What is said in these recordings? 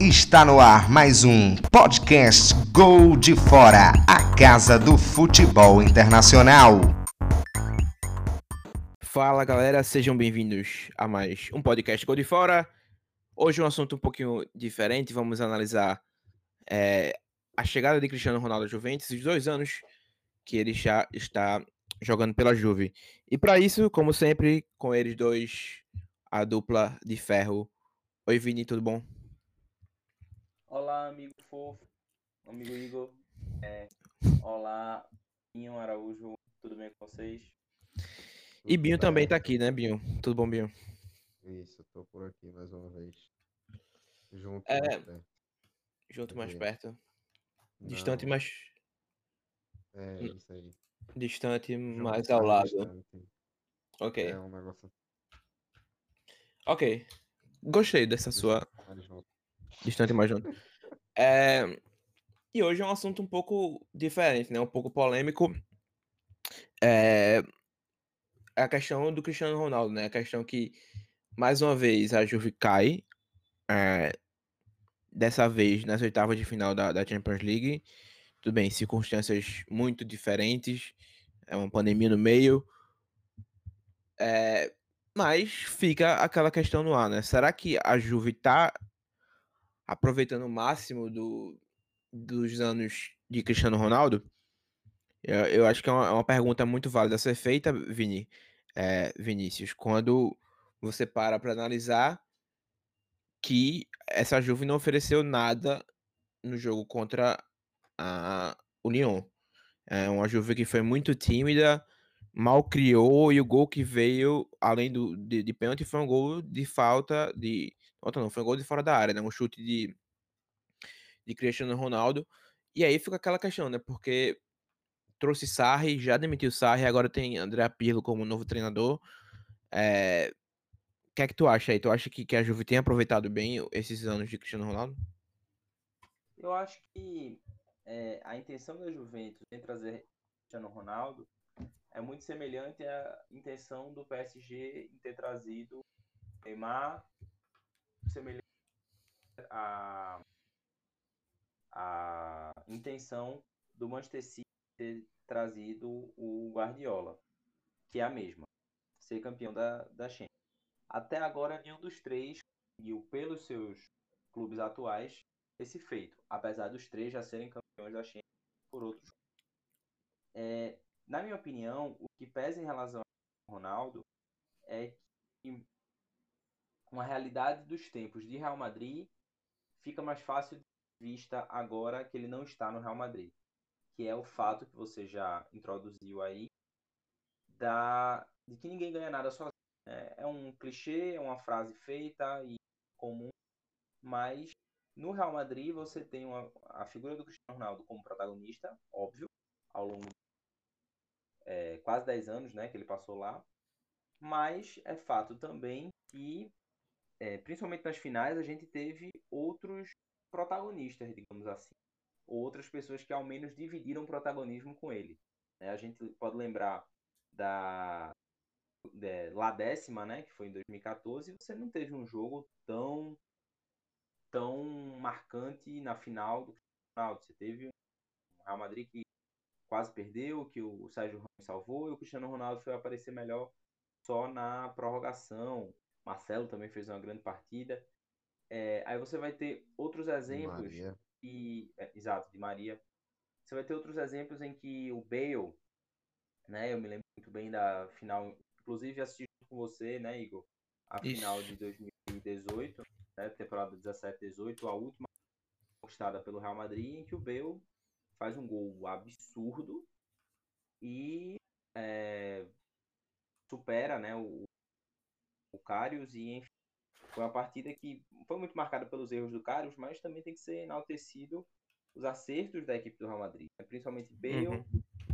Está no ar mais um podcast Gol de Fora, a casa do futebol internacional. Fala galera, sejam bem-vindos a mais um podcast Gol de Fora. Hoje um assunto um pouquinho diferente, vamos analisar é, a chegada de Cristiano Ronaldo à Juventus, os dois anos que ele já está jogando pela Juve. E para isso, como sempre, com eles dois, a dupla de ferro. Oi, Vini, tudo bom? Olá, amigo fofo, amigo Igor. É, olá, Binho Araújo, tudo bem com vocês? E Binho também tá aqui, né, Binho? Tudo bom, Binho? Isso, tô por aqui mais uma vez. Junto É, mais perto. Junto mais perto. Distante, Não, mas É isso aí. distante, Junto, mais ao lado. distante. Ok. É um negócio Ok. Gostei dessa sua mais junto. Distante mais. É, E hoje é um assunto um pouco diferente, né? Um pouco polêmico. É... A questão do Cristiano Ronaldo, né? A questão que, mais uma vez, a Juve cai. é, Dessa vez, nas oitavas de final da, da Champions League. Tudo bem, circunstâncias muito diferentes. É uma pandemia no meio. É, Mas fica aquela questão no ar, né? Será que a Juve tá aproveitando o máximo do, dos anos de Cristiano Ronaldo? Eu, eu acho que é uma, é uma pergunta muito válida a ser feita, Vini, é, Vinícius, quando você para para analisar que essa Juve não ofereceu nada no jogo contra a, o Lyon. É uma Juve que foi muito tímida, mal criou e o gol que veio, além do, de, de pênalti, foi um gol de falta de. Falta não, foi um gol de fora da área, né? Um chute de, de Cristiano Ronaldo. E aí fica aquela questão, né? Porque trouxe Sarri, já demitiu Sarri, agora tem André Pirlo como novo treinador. É, O que é que tu acha aí? Tu acha que, que a Juve tem aproveitado bem esses anos de Cristiano Ronaldo? Eu acho que é, a intenção da Juventus em trazer Cristiano Ronaldo é muito semelhante à intenção do PSG em ter trazido Neymar, semelhante à, à intenção do Manchester City ter trazido o Guardiola, que é a mesma, ser campeão da, da Champions. Até agora, nenhum dos três conseguiu, pelos seus clubes atuais, esse feito, apesar dos três já serem campeões da Champions por outros. É, na minha opinião, o que pesa em relação ao Ronaldo é que com a realidade dos tempos de Real Madrid fica mais fácil de vista agora que ele não está no Real Madrid, que é o fato que você já introduziu aí da de que ninguém ganha nada sozinho. É, é um clichê, é uma frase feita e comum, mas no Real Madrid você tem uma, a figura do Cristiano Ronaldo como protagonista, óbvio, ao longo de é, quase 10 anos né, que ele passou lá. Mas é fato também que, é, principalmente nas finais, a gente teve outros protagonistas, digamos assim. Outras pessoas que ao menos dividiram protagonismo com ele. né? A gente pode lembrar da é, La Décima, né, que foi em 2014, você não teve um jogo tão tão marcante na final do Ronaldo. Você teve um Real Madrid que quase perdeu, que o Sérgio Ramos salvou, e o Cristiano Ronaldo foi aparecer melhor só na prorrogação. Marcelo também fez uma grande partida. É, aí você vai ter outros exemplos Maria. e é, exato de Maria. Você vai ter outros exemplos em que o Bale, né? Eu me lembro muito bem da final, inclusive assisti junto com você, né, Igor? A Isso. final de 2018, né, temporada 17-18, a última conquistada pelo Real Madrid, em que o Bale faz um gol absurdo e é, supera, né, o, o Karius e enfim, foi uma partida que foi muito marcada pelos erros do Karius, mas também tem que ser enaltecido os acertos da equipe do Real Madrid, né? principalmente Bale Uhum.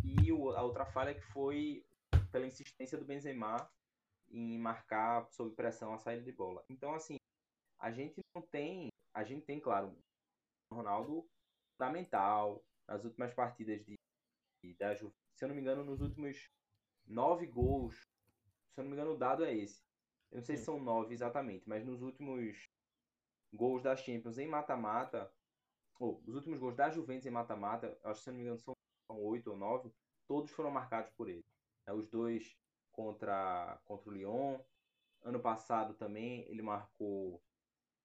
e o- a outra falha que foi pela insistência do Benzema em marcar sob pressão a saída de bola. Então assim, a gente não tem, a gente tem claro, Ronaldo fundamental nas últimas partidas de, de da Juventus. Se eu não me engano, nos últimos nove gols, se eu não me engano, o dado é esse. Eu não sei se são nove exatamente, mas nos últimos gols da Champions em mata-mata, ou os últimos gols da Juventus em mata-mata, acho que se não me engano são oito ou nove, todos foram marcados por ele. É, os dois contra, contra o Lyon. Ano passado também ele marcou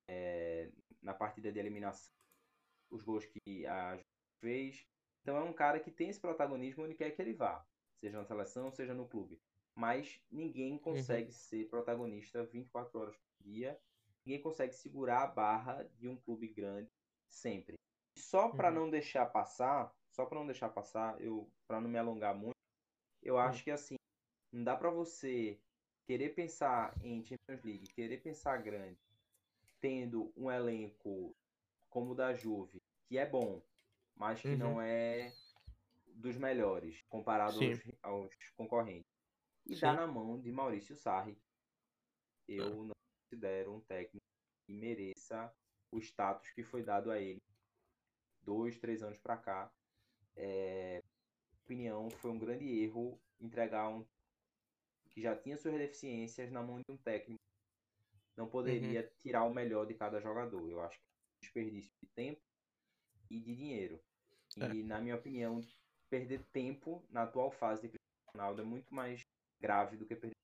é, na partida de eliminação os gols que a Juventus fez. Então é um cara que tem esse protagonismo onde quer que ele vá, seja na seleção, seja no clube. Mas ninguém consegue uhum. ser protagonista 24 horas por dia. Ninguém consegue segurar a barra de um clube grande sempre. Só para uhum. não deixar passar, só para não deixar passar, eu para não me alongar muito, eu uhum. acho que assim, não dá para você querer pensar em Champions League, querer pensar grande, tendo um elenco como o da Juve, que é bom, mas que uhum. não é dos melhores comparado aos, aos, concorrentes. E Sim. dá na mão de Maurício Sarri. Eu ah. não considero um técnico que mereça o status que foi dado a ele dois, três anos para cá. É, opinião, foi um grande erro entregar um que já tinha suas deficiências na mão de um técnico. Não poderia uhum. tirar o melhor de cada jogador. Eu acho que é um desperdício de tempo e de dinheiro. E, é. na minha opinião, perder tempo na atual fase de Ronaldo é muito mais grave do que perder.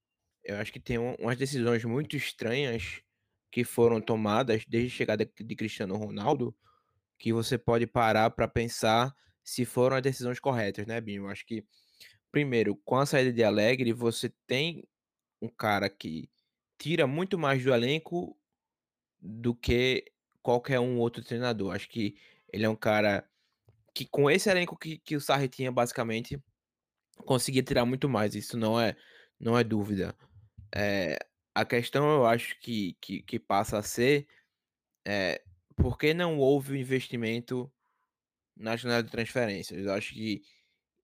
Eu acho que tem umas decisões muito estranhas que foram tomadas desde a chegada de Cristiano Ronaldo que você pode parar para pensar se foram as decisões corretas, né, Binho? Eu acho que, primeiro, com a saída de Alegre, você tem um cara que tira muito mais do elenco do que qualquer um outro treinador. Acho que ele é um cara que, com esse elenco que, que o Sarri tinha, basicamente, conseguia tirar muito mais. Isso não é, não é dúvida. É, a questão, eu acho que, que, que passa a ser é, por que não houve o investimento na janela de transferências? Eu acho que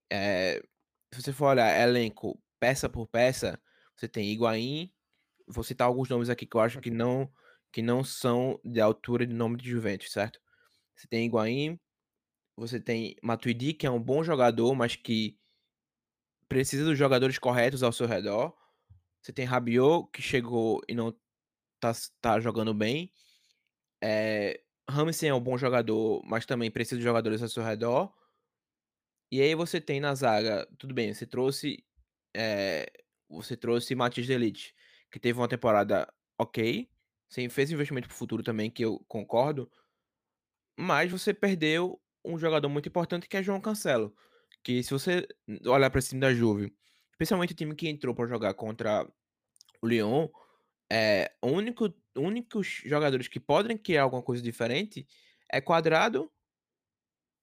é, se você for olhar elenco peça por peça, você tem Higuaín, vou citar alguns nomes aqui que eu acho que não que não são de altura de nome de Juventus, certo? Você tem Higuaín, você tem Matuidi, que é um bom jogador, mas que precisa dos jogadores corretos ao seu redor. Você tem Rabiot, que chegou e não tá, tá jogando bem. É, Ramsey é um bom jogador, mas também precisa de jogadores ao seu redor. E aí você tem na zaga, tudo bem, você trouxe é, você trouxe Matias Delite, que teve uma temporada ok, você fez investimento pro futuro também, que eu concordo, mas você perdeu um jogador muito importante que é João Cancelo, que se você olhar para cima da Juve, especialmente o time que entrou para jogar contra o Lyon, é, único, únicos jogadores que podem criar alguma coisa diferente é Quadrado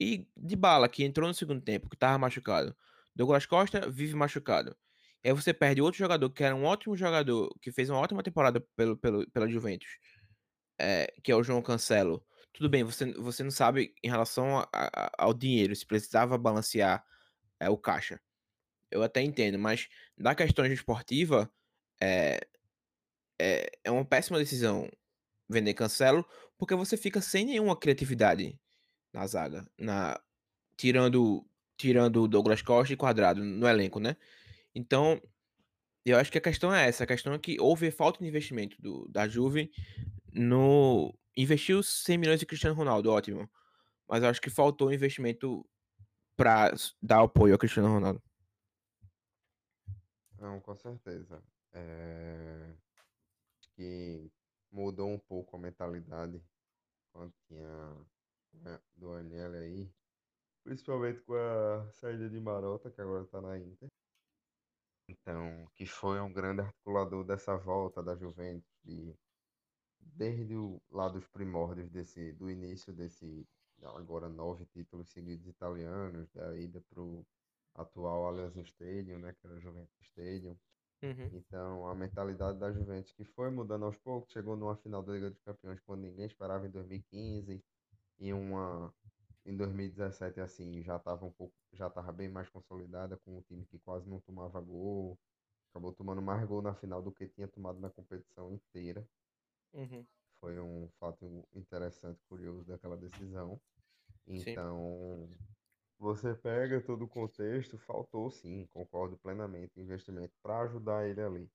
e de bala, que entrou no segundo tempo, que estava machucado. Douglas Costa vive machucado. Aí você perde outro jogador que era um ótimo jogador, que fez uma ótima temporada pelo, pelo, pela Juventus, é, que é o João Cancelo. Tudo bem, você, você não sabe em relação a, a, ao dinheiro, se precisava balancear é, o caixa. Eu até entendo, mas na questão esportiva, é, é, é uma péssima decisão vender Cancelo, porque você fica sem nenhuma criatividade na zaga, na tirando tirando Douglas Costa e Quadrado no elenco, né? Então, eu acho que a questão é essa, a questão é que houve falta de investimento do, da Juve no investiu 100 milhões de Cristiano Ronaldo, ótimo. Mas acho que faltou investimento para dar apoio ao Cristiano Ronaldo. Não, com certeza. É que mudou um pouco a mentalidade quando tinha né, do Agnelli aí, principalmente com a saída de Marota, que agora está na Inter. Então, que foi um grande articulador dessa volta da Juventus, de, desde o, lá dos primórdios desse, do início desse, agora nove títulos seguidos italianos, da ida para o atual Allianz Stadium, né, que era o Juventus Stadium, Uhum. Então, a mentalidade da Juventus que foi mudando aos poucos, chegou numa final da Liga dos Campeões quando ninguém esperava em 2015 e uma em 2017 assim, já estava um pouco, já estava bem mais consolidada com um time que quase não tomava gol, acabou tomando mais gol na final do que tinha tomado na competição inteira. Uhum. Foi um fato interessante, curioso daquela decisão. Então, Sim. Você pega todo o contexto, faltou sim, concordo plenamente, investimento para ajudar ele ali.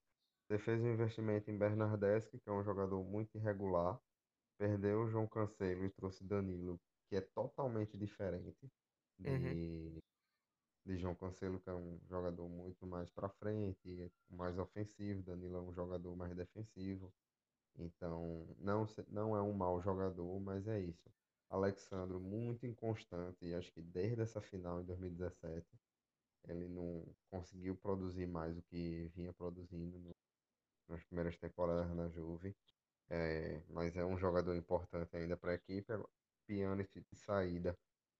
Você fez um investimento em Bernardeschi, que é um jogador muito irregular, perdeu o João Cancelo e trouxe Danilo, que é totalmente diferente Uhum. de, de João Cancelo, que é um jogador muito mais para frente, mais ofensivo. Danilo é um jogador mais defensivo. Então, não, não é um mau jogador, mas é isso. Alexandro, muito inconstante, e acho que desde essa final em 2017, ele não conseguiu produzir mais o que vinha produzindo no- nas primeiras temporadas na Juve. É, mas é um jogador importante ainda para a equipe. Agora, Pjanic de saída.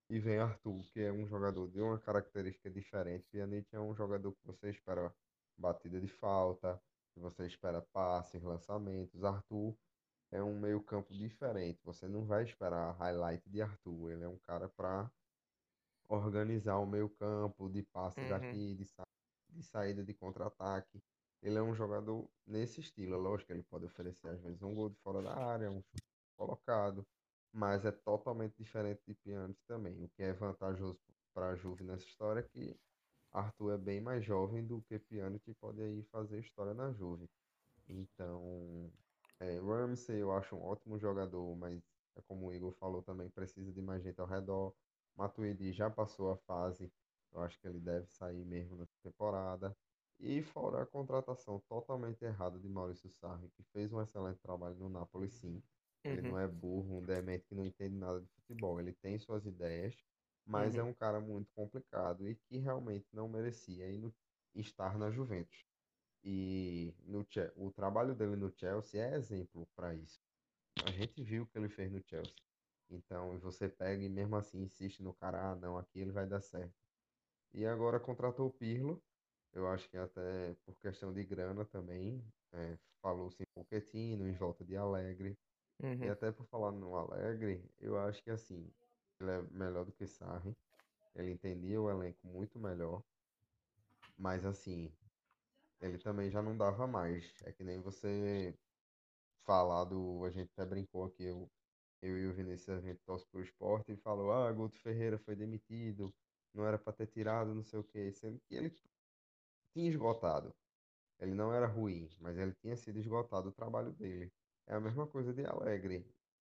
E vem Arthur, que é um jogador de uma característica diferente. Pjanic é um jogador que você espera batida de falta, você espera passes, lançamentos. Arthur é um meio-campo diferente. Você não vai esperar highlight de Arthur. Ele é um cara para organizar o meio-campo, de passes Uhum. aqui, de, sa de saída de contra-ataque. Ele é um jogador nesse estilo. Lógico que ele pode oferecer, às vezes, um gol de fora da área, um chute colocado, mas é totalmente diferente de Pjanic também. O que é vantajoso para a Juve nessa história é que Arthur é bem mais jovem do que Pjanic e pode aí fazer história na Juve. Então, é, Ramsey eu acho um ótimo jogador, mas é como o Igor falou também, precisa de mais gente ao redor. Matuidi já passou a fase, eu acho que ele deve sair mesmo nessa temporada. E fora a contratação totalmente errada de Maurício Sarri, que fez um excelente trabalho no Napoli, sim. Ele Uhum. não é burro, um demente que não entende nada de futebol. Ele tem suas ideias, mas é Uhum. um cara muito complicado e que realmente não merecia ir no- estar na Juventus. E no, Che- o trabalho dele no Chelsea é exemplo para isso. A gente viu o que ele fez no Chelsea. Então, você pega e mesmo assim insiste no cara, ah, não, aqui ele vai dar certo. E agora contratou o Pirlo, eu acho que até por questão de grana também, é, falou-se em Pochettino, em volta de Alegre. E Uhum. até por falar no Alegre, eu acho que assim, ele é melhor do que Sarri, ele entendia o elenco muito melhor, mas assim, ele também já não dava mais. É que nem você falar do. A gente até brincou aqui, eu, eu e o Vinícius, a gente torce pro esporte e falou: ah, Guto Ferreira foi demitido, não era para ter tirado, não sei o quê. Sendo que ele tinha esgotado. Ele não era ruim, mas ele tinha sido esgotado o trabalho dele. É a mesma coisa de Alegre.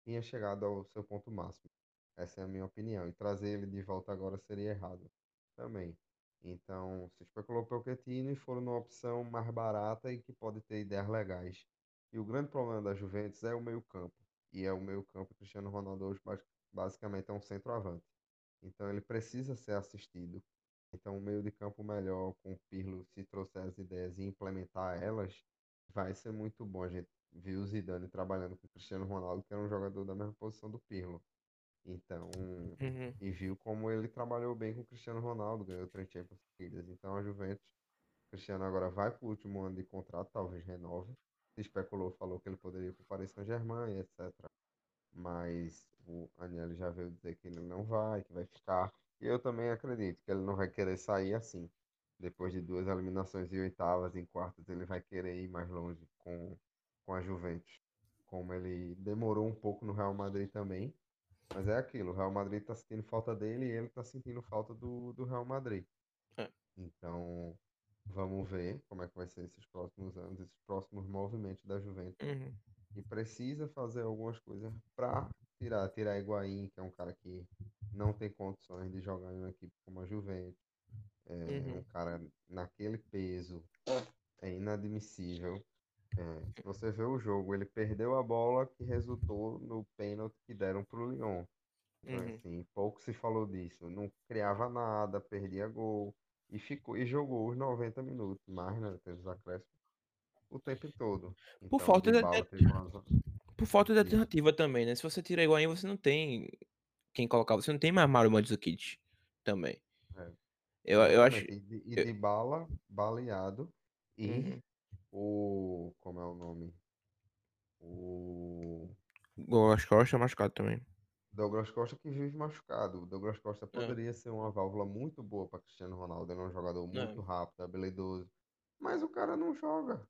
Tinha chegado ao seu ponto máximo. Essa é a minha opinião. E trazer ele de volta agora seria errado também. Então, se especulou Pochettino e foram numa opção mais barata e que pode ter ideias legais. E o grande problema da Juventus é o meio-campo. E é o meio-campo. Cristiano Ronaldo hoje bas- basicamente é um centroavante. Então ele precisa ser assistido. Então, um meio de campo melhor com o Pirlo, se trouxer as ideias e implementar elas, vai ser muito bom. A gente viu o Zidane trabalhando com o Cristiano Ronaldo, que era um jogador da mesma posição do Pirlo. Então, Uhum. e viu como ele trabalhou bem com o Cristiano Ronaldo, ganhou três Champions seguidas. Então, a Juventus, o Cristiano agora vai para o último ano de contrato, talvez renove. Se especulou, falou que ele poderia ir para o Paris Saint-Germain, etc mas o Agnelli já veio dizer que ele não vai, que vai ficar. E eu também acredito que ele não vai querer sair assim. Depois de duas eliminações em oitavas, em quartas, ele vai querer ir mais longe com, com a Juventus. Como ele demorou um pouco no Real Madrid também. Mas é aquilo, o Real Madrid está sentindo falta dele e ele está sentindo falta do, do Real Madrid. É. Então, vamos ver como é que vai ser esses próximos anos, esses próximos movimentos da Juventus Uhum. e precisa fazer algumas coisas para tirar, tirar Higuaín, que é um cara que não tem condições de jogar em uma equipe como a Juventus. É um Uhum. cara naquele peso é inadmissível. É, você vê o jogo, ele perdeu a bola que resultou no pênalti que deram para o Lyon. Então, Uhum. assim, pouco se falou disso. Não criava nada, perdia gol e ficou e jogou os 90 minutos, mais, né? Teve os acréscimos o tempo todo. Por Então, falta de, uma por falta de alternativa também, né? Se você tira Higuaín, você não tem quem colocar. Você não tem mais Mario Mandzukic também. É, Eu, eu acho... E, de- e eu- de bala, baleado. E Uhum. O. Como é o nome? O O Las Costa machucado também. Douglas Costa que vive machucado. O Douglas Costa É. poderia ser uma válvula muito boa para Cristiano Ronaldo. Ele é um jogador muito É. rápido, habilidoso. Mas o cara não joga.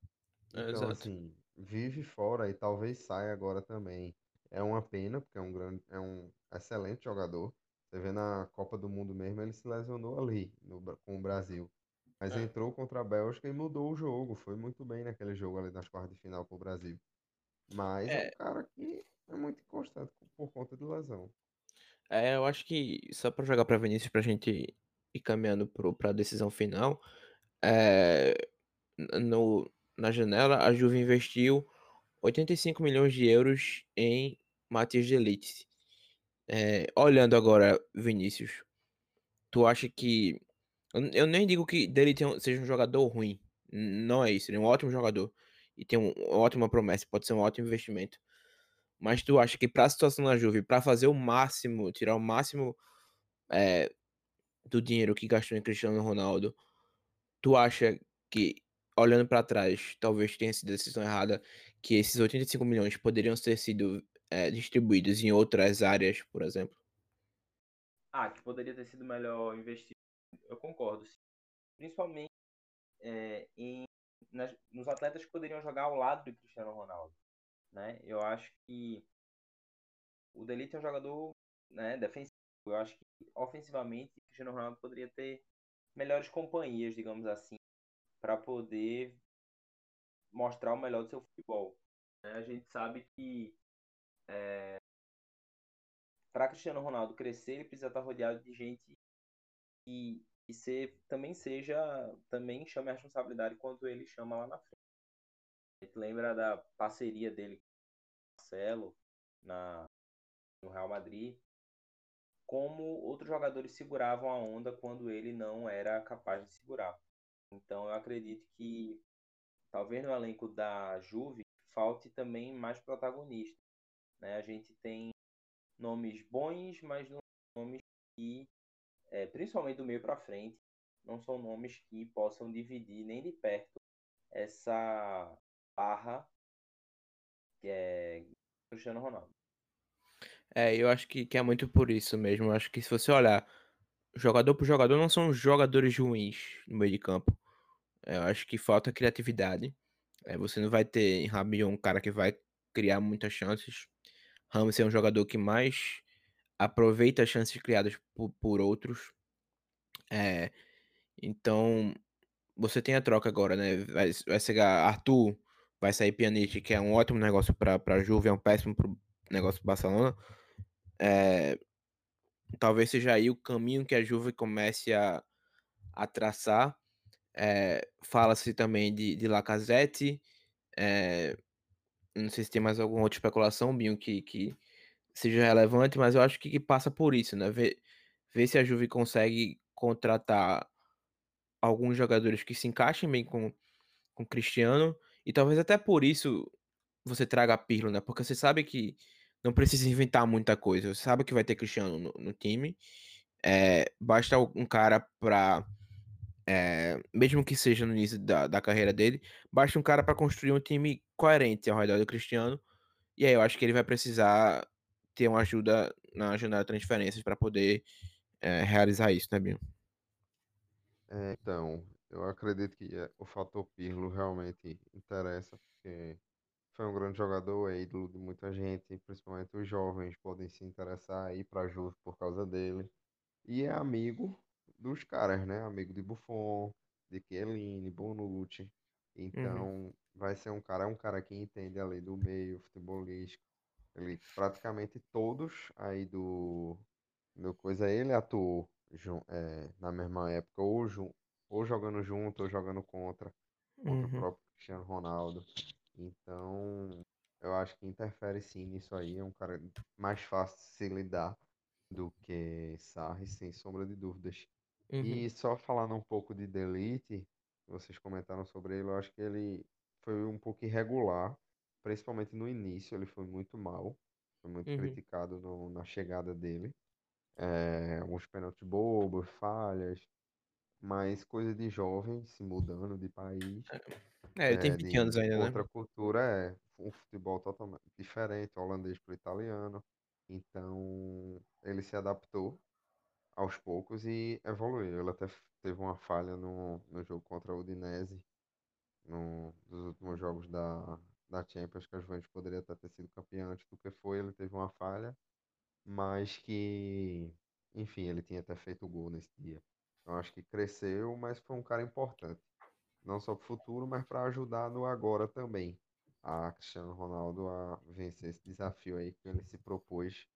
É, Então, exato. assim, vive fora e talvez saia agora também. É uma pena, porque é um grande, é um excelente jogador. Você vê na Copa do Mundo mesmo, ele se lesionou ali no com o Brasil. Mas É. entrou contra a Bélgica e mudou o jogo. Foi muito bem naquele jogo ali nas quartas de final pro Brasil. Mas é um É, cara que é muito inconstante por conta de lesão. é, eu acho que só pra jogar pra Vinícius, pra gente ir caminhando pro, pra decisão final, é, no, na janela a Juve investiu 85 milhões de euros em Matias de Ligt. É, olhando agora, Vinícius, tu acha que. Eu nem digo que dele seja um jogador ruim. Não é isso, ele é um ótimo jogador. E tem um- uma ótima promessa, pode ser um ótimo investimento. Mas tu acha que pra situação na Juve, pra fazer o máximo, tirar o máximo é, do dinheiro que gastou em Cristiano Ronaldo, tu acha que, olhando pra trás, talvez tenha sido a decisão errada, que esses 85 milhões poderiam ter sido é, distribuídos em outras áreas, por exemplo? Ah, que poderia ter sido melhor investido. Eu concordo. Principalmente é, em, nas- nos atletas que poderiam jogar ao lado do Cristiano Ronaldo. Né? Eu acho que o Delite é um jogador né, defensivo. Eu acho que ofensivamente Cristiano Ronaldo poderia ter melhores companhias, digamos assim, para poder mostrar o melhor do seu futebol. né? A gente sabe que para Cristiano Ronaldo crescer, ele precisa estar rodeado de gente que, que ser, também seja, também chame a responsabilidade quando ele chama lá na frente. A gente lembra da parceria dele com o Marcelo na, no Real Madrid, como outros jogadores seguravam a onda quando ele não era capaz de segurar. Então eu acredito que talvez no elenco da Juve falte também mais protagonista. Né? A gente tem nomes bons, mas nomes que, é, principalmente do meio para frente, não são nomes que possam dividir nem de perto essa barra que é Cristiano Ronaldo. É, eu acho que, que é muito por isso mesmo. Eu acho que se você olhar jogador por jogador, não são jogadores ruins no meio de campo. Eu acho que falta criatividade. É, você não vai ter em Rabiot um cara que vai criar muitas chances. Ramos é um jogador que mais aproveita as chances criadas por, por outros. É, então, você tem a troca agora, né? Vai, vai chegar Arthur, vai sair Pjanic, que é um ótimo negócio para a Juve, é um péssimo pro negócio do Barcelona. É, talvez seja aí o caminho que a Juve comece a, a traçar. É, Fala-se também de, de Lacazette. É, não sei se tem mais alguma outra especulação, Binho, que, que seja relevante, mas eu acho que, passa por isso, né? Ver, ver se a Juve consegue contratar alguns jogadores que se encaixem bem com com Cristiano e talvez até por isso você traga Pirlo, né? Porque você sabe que não precisa inventar muita coisa. Você sabe que vai ter Cristiano no, no time. É, basta um cara para é, mesmo que seja no início da, da carreira dele, basta um cara para construir um time coerente ao redor do Cristiano. E aí eu acho que ele vai precisar ter uma ajuda na janela de transferências para poder é, realizar isso, né, Binho? É, então, eu acredito que é, o fator Pirlo realmente interessa, porque foi um grande jogador, é ídolo de muita gente, principalmente os jovens podem se interessar aí para a Juve por causa dele. E é amigo dos caras, né? Amigo de Buffon, de Chiellini, Bonucci. Uhum, Então, vai ser um cara, é um cara que entende a lei do meio, futebolístico. Ele praticamente todos aí do do coisa ele atuou é, na mesma época ou, ou jogando junto ou jogando contra contra o uhum, próprio Cristiano Ronaldo. Então, eu acho que interfere sim nisso aí, é um cara mais fácil de se lidar do que Sarri, sem sombra de dúvidas. uhum, E só falando um pouco de Delite, vocês comentaram sobre ele, eu acho que ele foi um pouco irregular, principalmente no início, ele foi muito mal, foi muito uhum, criticado no- na chegada dele. É, alguns pênaltis bobos, falhas, mas coisa de jovem se mudando de país, É, ele tem é, 20 de anos ainda, né? outra cultura, é um futebol totalmente diferente, holandês para italiano. Então, ele se adaptou aos poucos e evoluiu. Ele até teve uma falha no, no jogo contra o Udinese, no, dos últimos jogos da, da Champions, que a Juventus poderia até ter sido campeão antes do que foi. Ele teve uma falha, mas que, enfim, ele tinha até feito o gol nesse dia. Eu acho que cresceu, mas foi um cara importante. Não só para o futuro, mas para ajudar no agora também. a Cristiano Ronaldo a vencer esse desafio aí que ele se propôs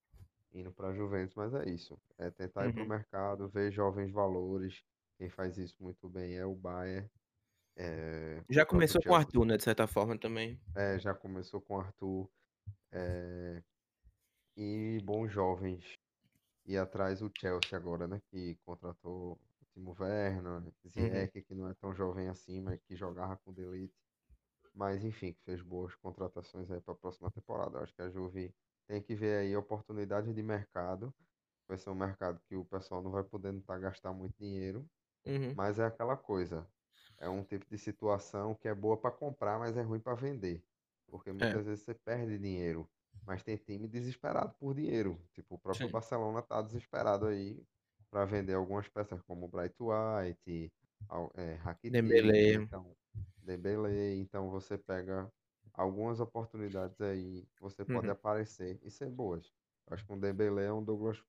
indo para a Juventus, mas é isso. É tentar ir para o Uhum. mercado, ver jovens valores. Quem faz isso muito bem é o Bayern. É, Já começou com o Arthur, né, de certa forma também. é, já começou com o Arthur. é, e bons jovens. E atrás o Chelsea agora, né? Que contratou o Timo Werner, Uhum. Ziyech, que não é tão jovem assim, mas que jogava com o De Ligt. Mas enfim, que fez boas contratações aí para a próxima temporada. Eu acho que a Juve tem que ver aí oportunidades de mercado. Vai ser um mercado que o pessoal não vai podendo tá gastar muito dinheiro, Uhum. mas é aquela coisa. É um tipo de situação que é boa para comprar, mas é ruim para vender. Porque É, muitas vezes você perde dinheiro, mas tem time desesperado por dinheiro. Tipo, o próprio sim. Barcelona tá desesperado aí para vender algumas peças como o Bright White, é, Rakitic, Dembélé. então Dembélé, então você pega algumas oportunidades aí, você pode Uhum. aparecer e ser boas. Eu acho que um Dembélé é um Douglas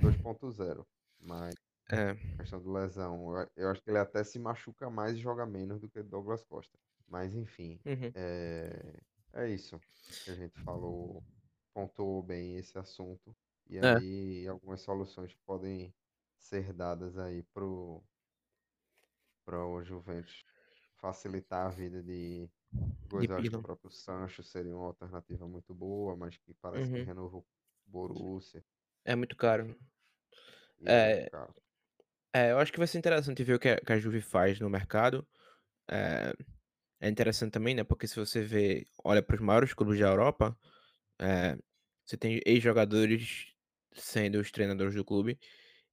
2.0, mas É. a questão de lesão, eu, eu acho que ele até se machuca mais e joga menos do que Douglas Costa. Mas enfim, Uhum. é, é isso que a gente falou, pontuou bem esse assunto. E É. aí algumas soluções podem ser dadas aí pro, pro Juventus facilitar a vida de acho que o próprio Sancho seria uma alternativa muito boa, mas que parece que Uhum. renovou o Borussia É muito caro. e é muito É, caro. É, eu acho que vai ser interessante ver o que a, que a Juve faz no mercado. É, é interessante também, né? Porque se você vê, olha para os maiores clubes da Europa, é, você tem ex-jogadores sendo os treinadores do clube.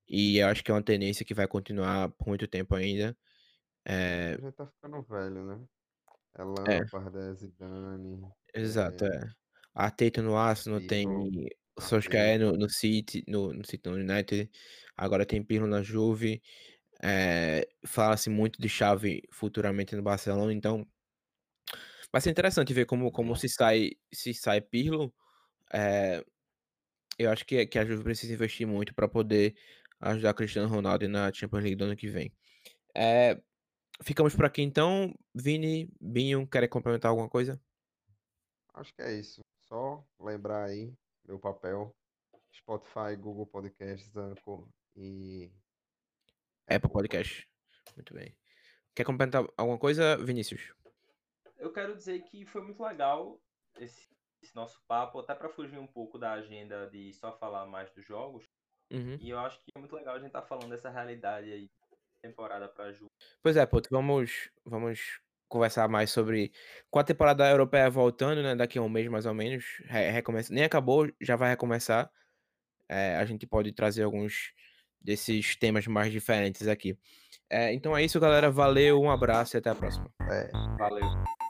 E eu acho que é uma tendência que vai continuar por muito tempo ainda. É, gente tá ficando velho, né? É é, Lampard, é Zidane, exato. é É. Arteta no Arsenal, tem o Arteta. Solskjaer no, no City, no, no City, no United. Agora tem Pirlo na Juve. É, Fala-se muito de chave futuramente no Barcelona, então vai ser interessante ver como, como se sai se sai Pirlo. É, eu acho que, que a Juve precisa investir muito para poder ajudar Cristiano Ronaldo na Champions League do ano que vem. É, ficamos por aqui então. Vini, Binho, querem complementar alguma coisa? Acho que é isso. Só lembrar aí meu papel. Spotify, Google Podcasts, Anchor e Apple Podcast. Muito bem. Quer complementar alguma coisa, Vinícius? Eu quero dizer que foi muito legal esse, esse nosso papo, até para fugir um pouco da agenda de só falar mais dos jogos. Uhum. E eu acho que é muito legal a gente estar tá falando dessa realidade aí, temporada para Ju. Pois é, Puto, vamos, vamos conversar mais sobre com a temporada europeia voltando, né? Daqui a um mês mais ou menos. Re recomeça, nem acabou, já vai recomeçar. É, a gente pode trazer alguns desses temas mais diferentes aqui. É, então é isso, galera. Valeu, um abraço e até a próxima. É. Valeu.